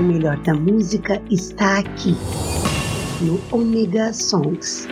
O melhor da música está aqui, no Omega Songs.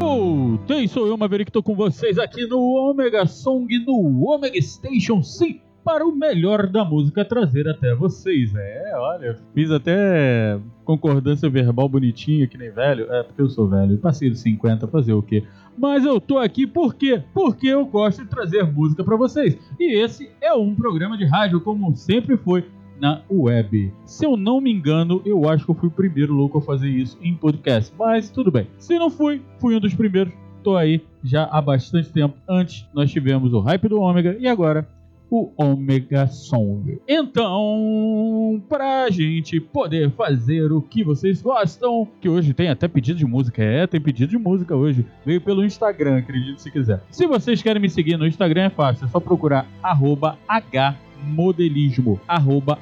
Voltei, sou eu, Maverick, tô com vocês aqui no Omega Song, no Omega Station, sim, para o melhor da música trazer até vocês. É, olha, fiz até concordância verbal bonitinha, que nem velho. É, porque eu sou velho, passei dos 50, fazer o quê? Mas eu tô aqui por quê? Porque eu gosto de trazer música para vocês. E esse é um programa de rádio, como sempre foi na web. Se eu não me engano, eu acho que eu fui o primeiro louco a fazer isso em podcast. Mas tudo bem. Se não fui, fui um dos primeiros. Tô aí já há bastante tempo. Antes nós tivemos o hype do Ômega e agora o Omega Song. Então, pra gente poder fazer o que vocês gostam, que hoje tem até pedido de música, é, tem pedido de música hoje, veio pelo Instagram, acredito se quiser. Se vocês querem me seguir no Instagram é fácil, é só procurar H modelismo, arroba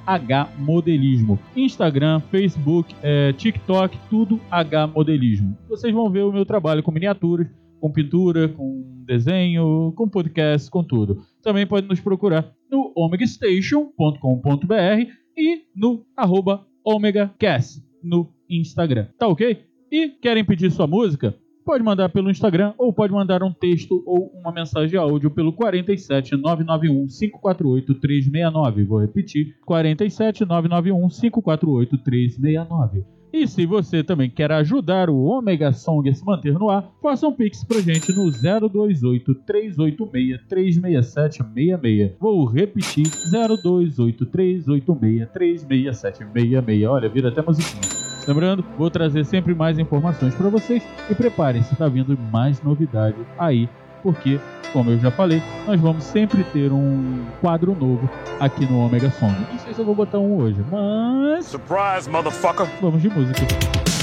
hmodelismo. Instagram, Facebook, é, TikTok, tudo H modelismo. Vocês vão ver o meu trabalho com miniaturas, com pintura, com desenho, com podcast, com tudo. Também pode nos procurar no omegastation.com.br e no arroba omegacast no Instagram. Tá ok? E querem pedir sua música? Pode mandar pelo Instagram ou pode mandar um texto ou uma mensagem de áudio pelo 47 991 548 369. Vou repetir: 47 991 548 369. E se você também quer ajudar o Omega Song a se manter no ar, faça um pix pra gente no 028 386 36766. Vou repetir: 028 386 36766. Olha, vira até musiquinha. Lembrando, vou trazer sempre mais informações para vocês e preparem-se, tá vindo mais novidade aí, porque, como eu já falei, nós vamos sempre ter um quadro novo aqui no Omega Song. Não sei se eu vou botar um hoje, mas. Surprise, motherfucker! Vamos de música.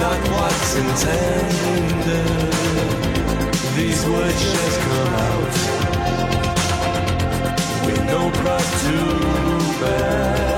Not what's intended. These words just come out with no cross to bear.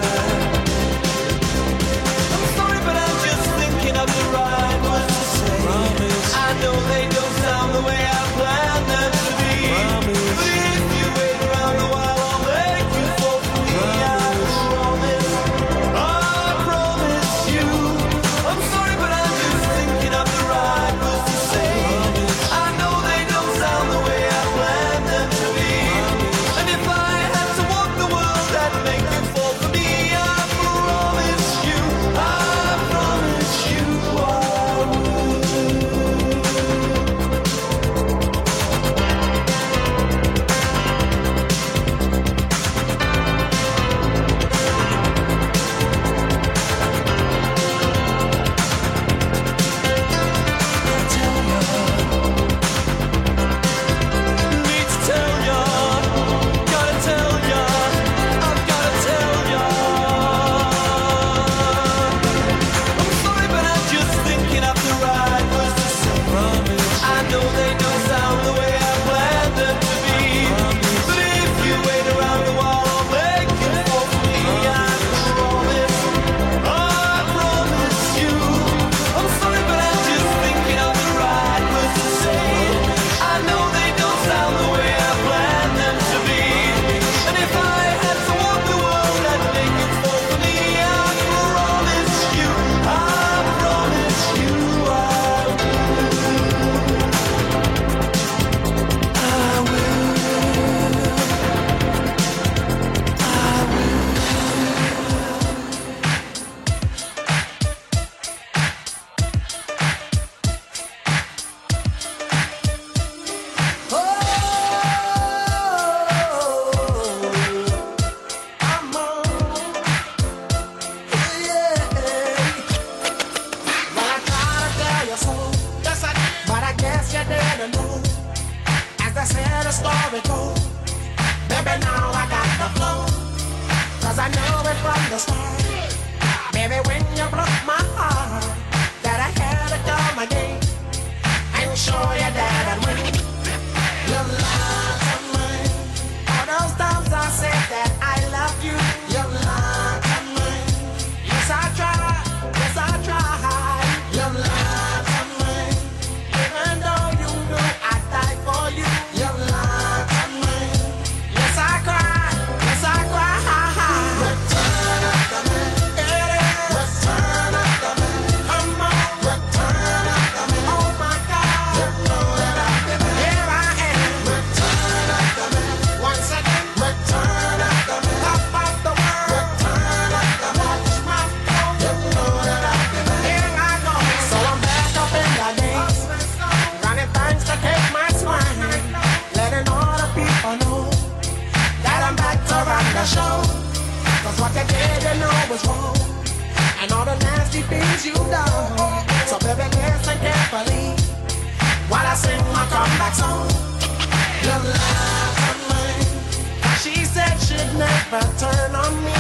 from. Baby, when you broke my you down. So baby, listen carefully while I sing my comeback song. The life of mine. She said she'd never turn on me.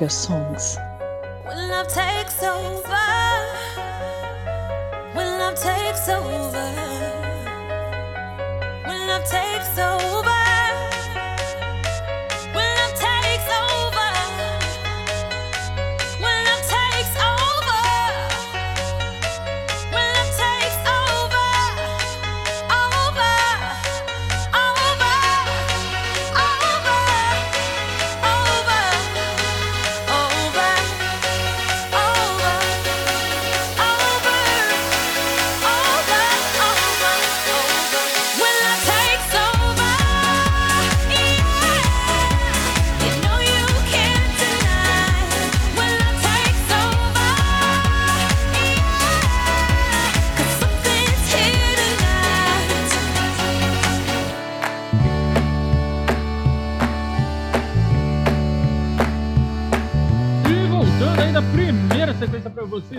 Omega Songs.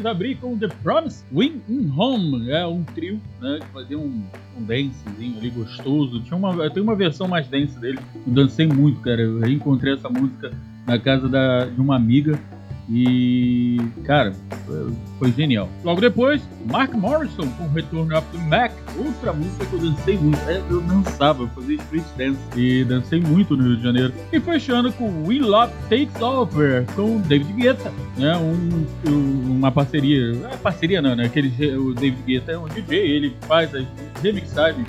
Vocês, abrir com The Promise Win in Home. É um trio, né? Que fazia um, um dancezinho ali gostoso. Tinha uma, tem uma versão mais dance dele. Eu dancei muito, cara. Eu reencontrei essa música na casa da, de uma amiga. E, cara, foi, genial. Logo depois, Mark Morrison com Return of the Mac, outra música que eu dancei muito. É, Eu dançava, eu fazia street dance e dancei muito no Rio de Janeiro. E fechando com We Love Takes Over com David Guetta, né? Um- uma parceria, é parceria não, né? Aquele, o David Guetta é um DJ, ele faz as remixagens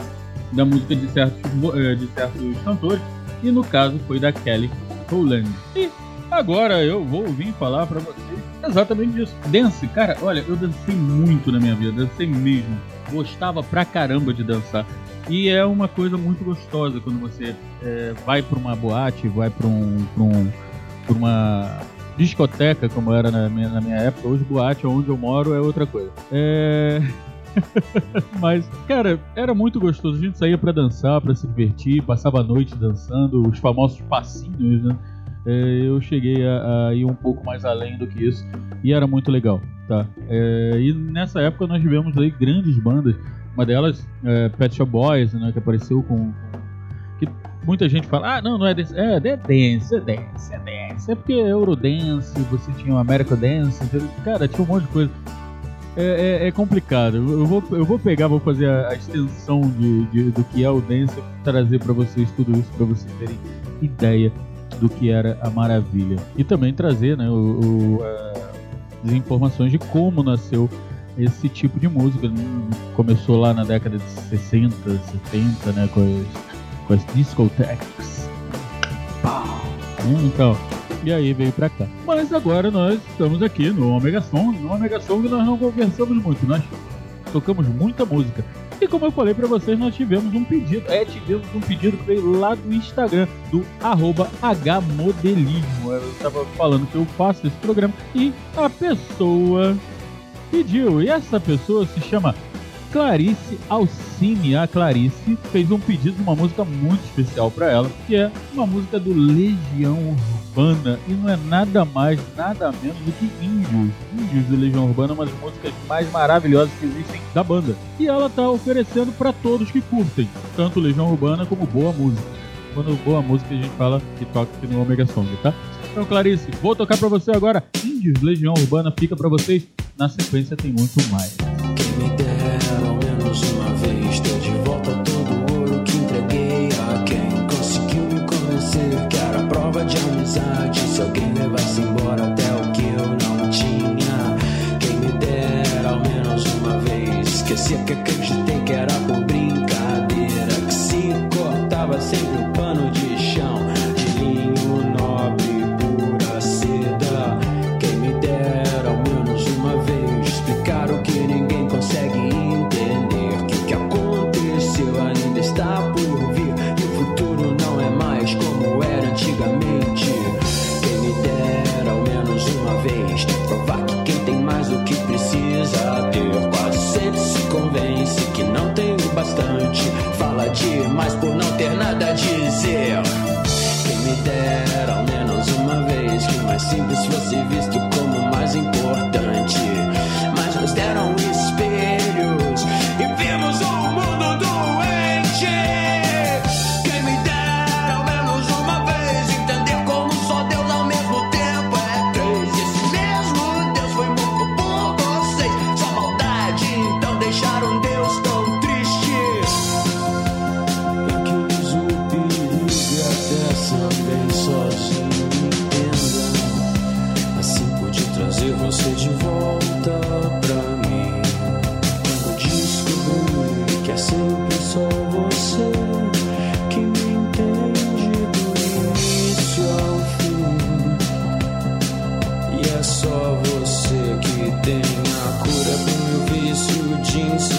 da música de certos, eh, de certos cantores e no caso foi da Kelly Rowland. E agora eu vou vir falar pra vocês exatamente disso. Dance, cara, olha, eu dancei muito na minha vida, dancei mesmo. Gostava pra caramba de dançar. E é uma coisa muito gostosa quando você eh, vai pra uma boate, vai pra um, pra um pra uma discoteca, como era na minha, na minha época. Hoje, boate, onde eu moro, é outra coisa. É. Mas, cara, era muito gostoso. A gente saía pra dançar, pra se divertir, passava a noite dançando, os famosos passinhos, né? É, eu cheguei a, a ir um pouco mais além do que isso e era muito legal, tá? É, e nessa época nós tivemos aí grandes bandas, uma delas, é, Pet Shop Boys, né? Que apareceu com, que muita gente fala, ah, não, não é dance, é, é dance, é dance, é dance, é porque é Eurodance, você tinha o American Dance, cara, tinha um monte de coisa. É, é- é complicado. Eu vou, eu vou pegar, vou fazer a, a extensão de, de- do que é o dance, trazer pra vocês tudo isso pra vocês terem ideia do que era a maravilha e também trazer, né, o, o, a- as informações de como nasceu esse tipo de música. Começou lá na década de 60, 70, né, com as, com as discotheques. Pau. Hum, Então, e aí veio pra cá. Mas agora nós estamos aqui no Omega Song. No Omega Song nós não conversamos muito, nós tocamos muita música. E como eu falei pra vocês, nós tivemos um pedido. É, tivemos um pedido que veio lá do Instagram, do arroba Hmodelismo. Eu tava falando que eu faço esse programa e a pessoa pediu. E essa pessoa se chama Clarice Alcine. A Clarice fez um pedido de uma música muito especial pra ela, que é uma música do Legião Urbana. E não é nada mais, nada menos do que Índios. Índios do Legião Urbana, uma das músicas mais maravilhosas que existem da banda. E ela tá oferecendo pra todos que curtem, tanto Legião Urbana como boa música. Quando boa música a gente fala que toca aqui no Omega Song, tá? Então, Clarice, vou tocar pra você agora. Índios Legião Urbana fica pra vocês. Na sequência tem muito mais. Esquecia que acreditei que era por Virgins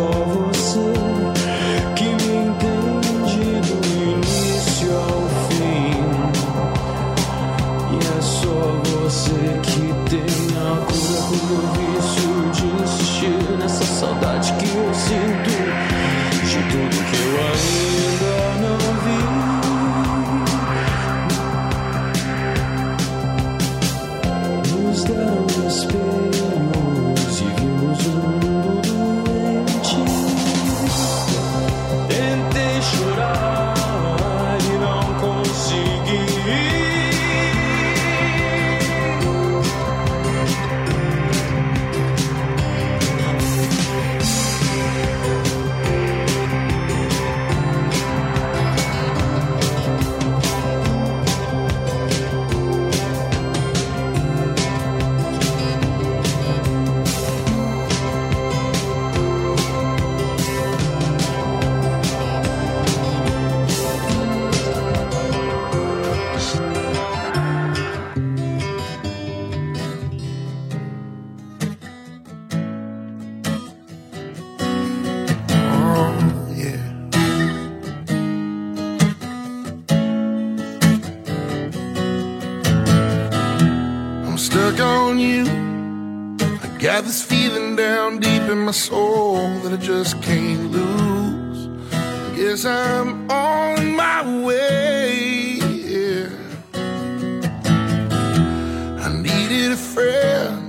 sempre you. I got this feeling down deep in my soul that I just can't lose. I Guess I'm on my way. Yeah. I needed a friend.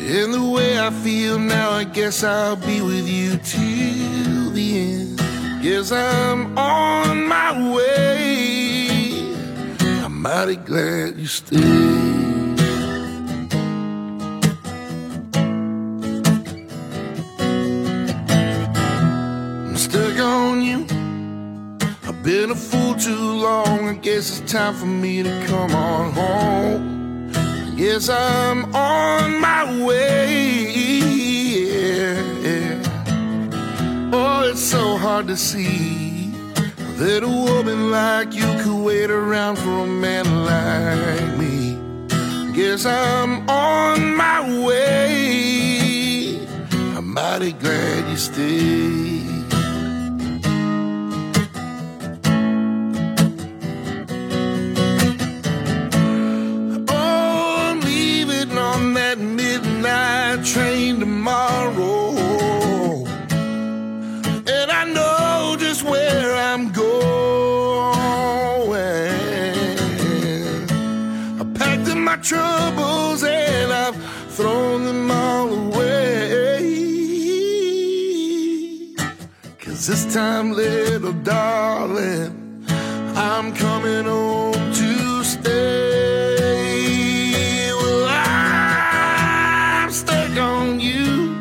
In the way I feel now, I guess I'll be with you till the end. Guess I'm on my way. I'm mighty glad you stayed. Been a fool too long. I guess it's time for me to come on home. Yes, I'm on my way. Yeah. Oh, it's so hard to see that a woman like you could wait around for a man like me. Guess I'm on my way. I'm mighty glad you stayed. Time, little darling, I'm coming home to stay. Well, I'm stuck on you.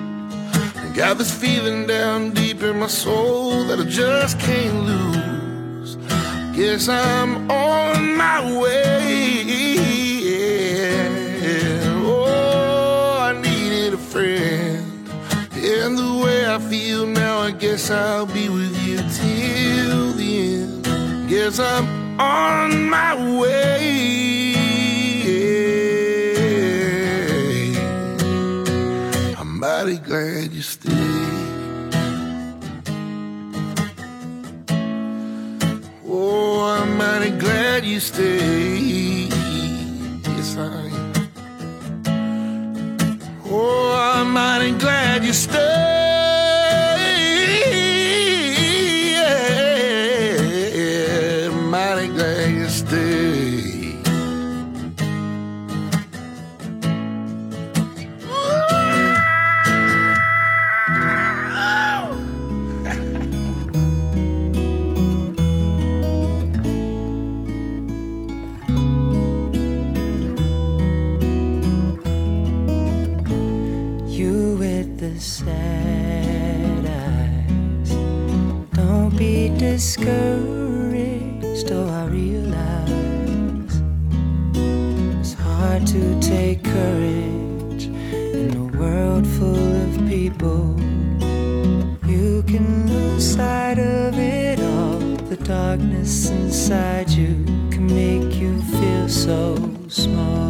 Got this feeling down deep in my soul that I just can't lose. Guess I'm on I'll be with you till the end. Guess I'm on my way. Yeah. I'm mighty glad you stayed. Oh, I'm mighty glad you stayed. so small.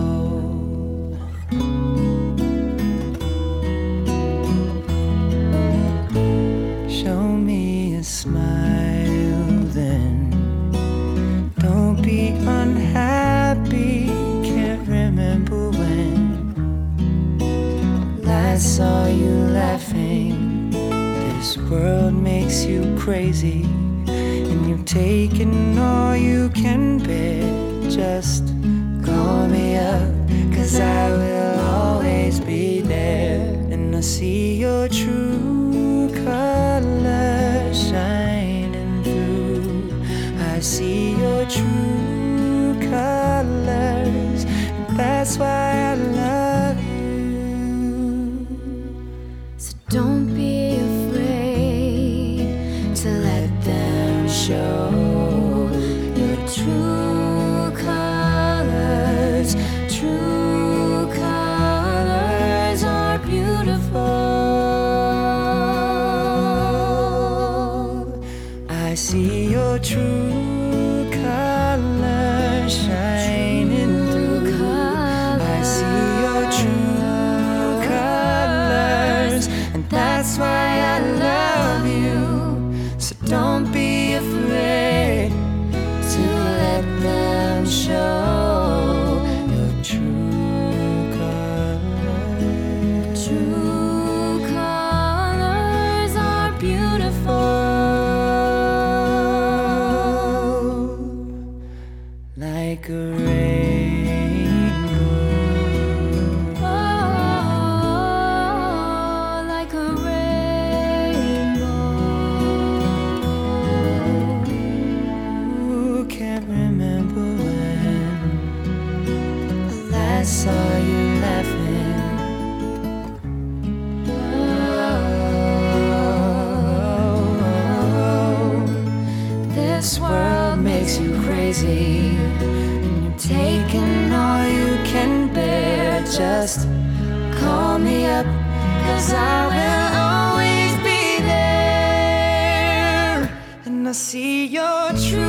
I see your truth.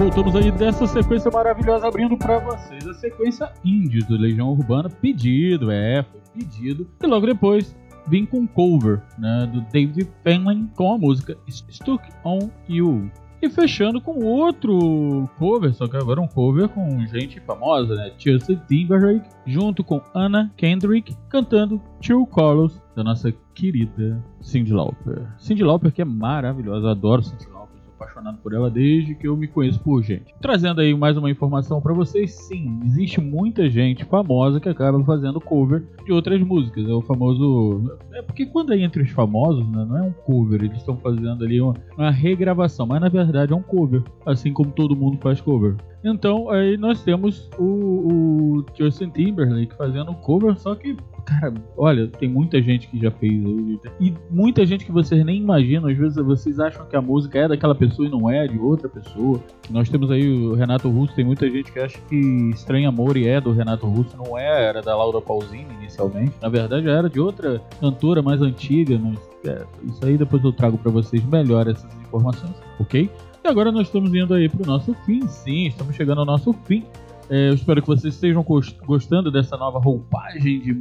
Voltamos aí dessa sequência maravilhosa abrindo pra vocês a sequência indie do Legião Urbana, pedido, é, foi pedido. E logo depois vim com um cover, né, do David Fenlon com a música Stuck on You. E fechando com outro cover, só que agora um cover com gente famosa, né? Chelsea Timberlake, junto com Anna Kendrick, cantando Two Colors, da nossa querida Cyndi Lauper. Cyndi Lauper que é maravilhosa, adoro Cyndi Lauper, apaixonado por ela desde que eu me conheço por gente. Trazendo aí mais uma informação pra vocês, sim, existe muita gente famosa que acaba fazendo cover de outras músicas, é o famoso... É porque quando é entre os famosos, né, não é um cover, eles estão fazendo ali uma, uma regravação, mas na verdade é um cover, assim como todo mundo faz cover. Então aí nós temos o, o Justin Timberlake fazendo cover, só que, cara, olha, tem muita gente que já fez aí, e muita gente que vocês nem imaginam, às vezes vocês acham que a música é daquela pessoa e não é, de outra pessoa. Nós temos aí o Renato Russo, tem muita gente que acha que Estranho Amor e é do Renato Russo, não é, era da Laura Pausini inicialmente. Na verdade era de outra cantora mais antiga, mas é, isso aí depois eu trago pra vocês melhor essas informações, ok? E agora nós estamos indo aí pro nosso fim, sim, estamos chegando ao nosso fim. É, eu espero que vocês estejam gos- gostando dessa nova roupagem de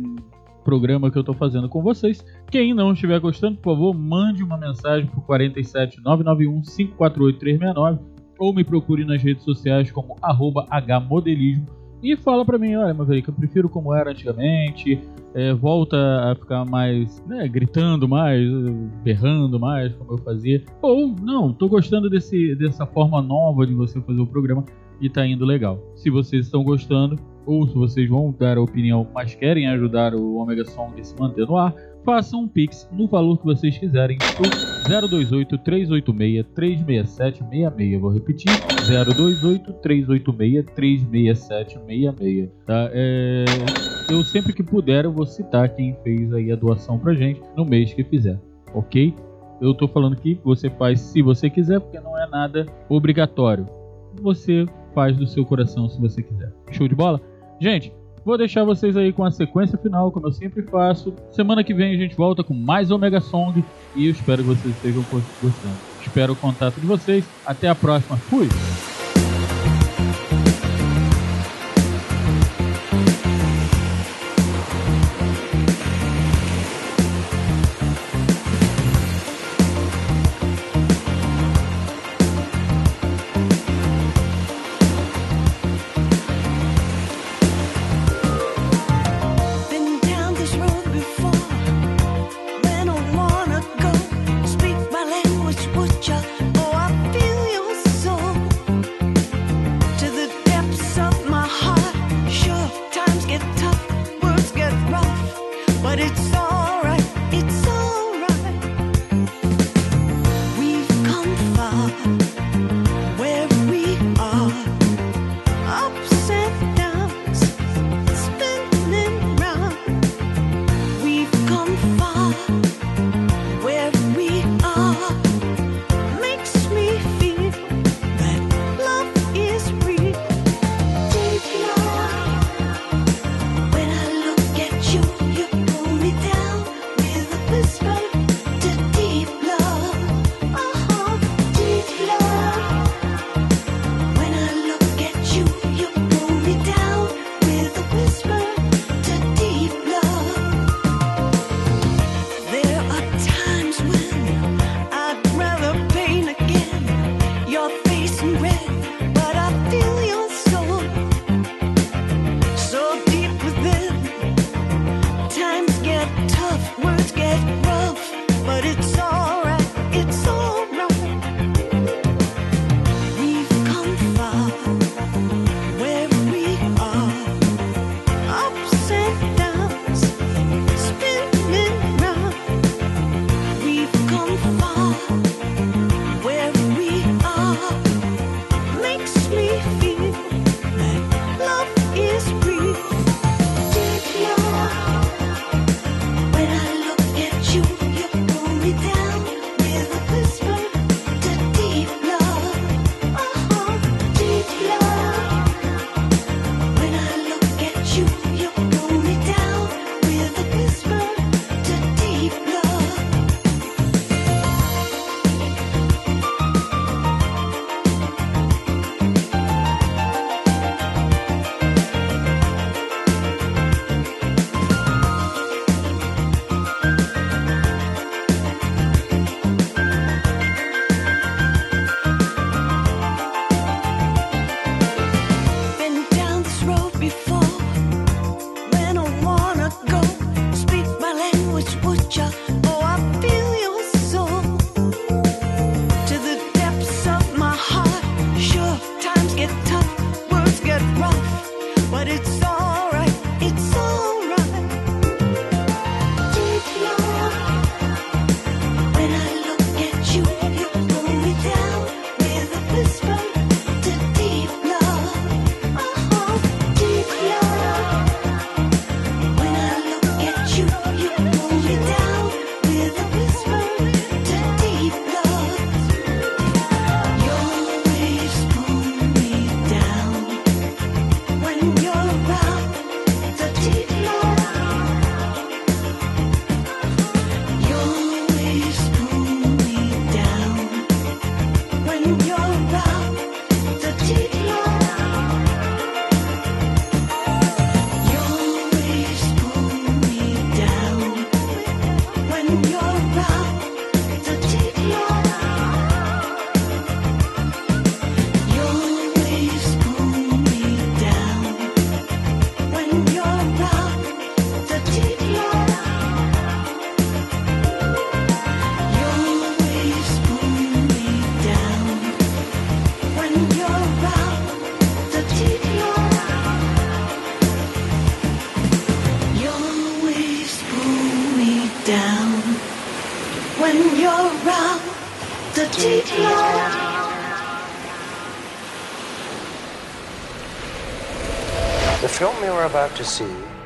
programa que eu tô fazendo com vocês. Quem não estiver gostando, por favor, mande uma mensagem pro 47 991 548 369 ou me procure nas redes sociais como arroba hmodelismo e fala pra mim, olha, Maverick, eu prefiro como era antigamente, é, volta a ficar mais, né, gritando mais, berrando mais, como eu fazia. Ou, não, tô gostando desse, dessa forma nova de você fazer o programa e tá indo legal. Se vocês estão gostando, ou se vocês vão dar a opinião, mas querem ajudar o Omega Song a se manter no ar, façam um pix no valor que vocês quiserem pro 028 386 367 66. Vou repetir: 028 386 367 66. Tá? É, Eu sempre que puder, eu vou citar quem fez aí a doação pra gente no mês que fizer, ok? Eu tô falando que você faz se você quiser, porque não é nada obrigatório. Você faz do seu coração se você quiser. Show de bola? Gente, vou deixar vocês aí com a sequência final, como eu sempre faço. Semana que vem a gente volta com mais Omega Song e eu espero que vocês estejam gostando. Espero o contato de vocês. Até a próxima. Fui!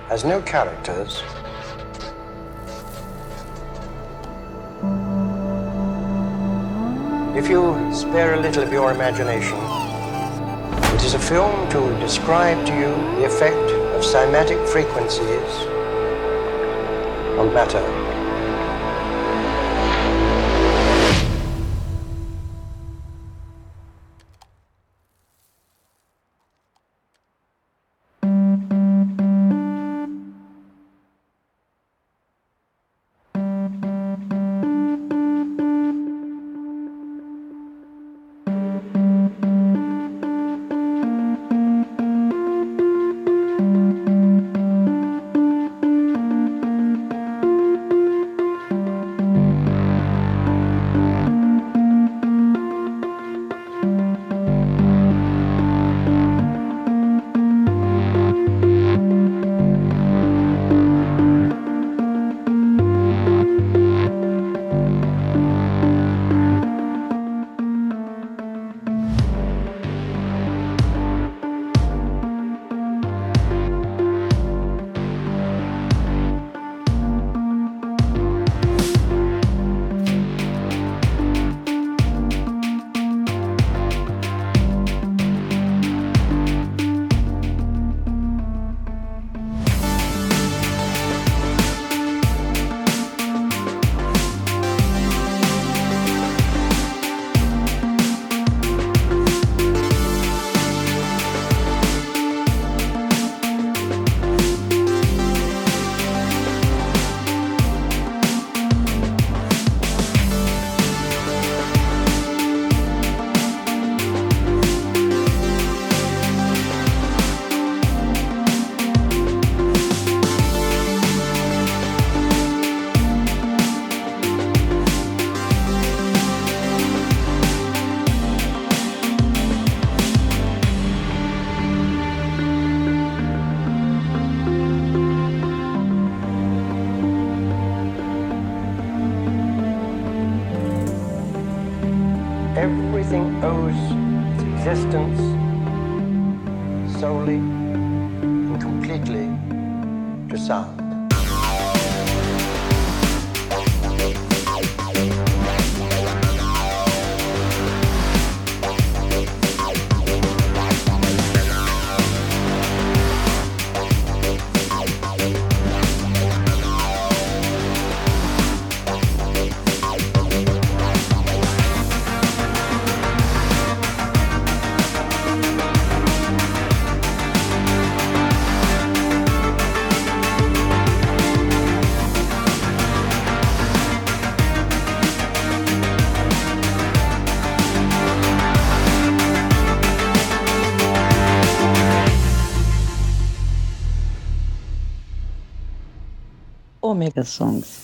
Has no characters. If you spare a little of your imagination, it is a film to describe to you the effect of cymatic frequencies on matter. Omega Songs.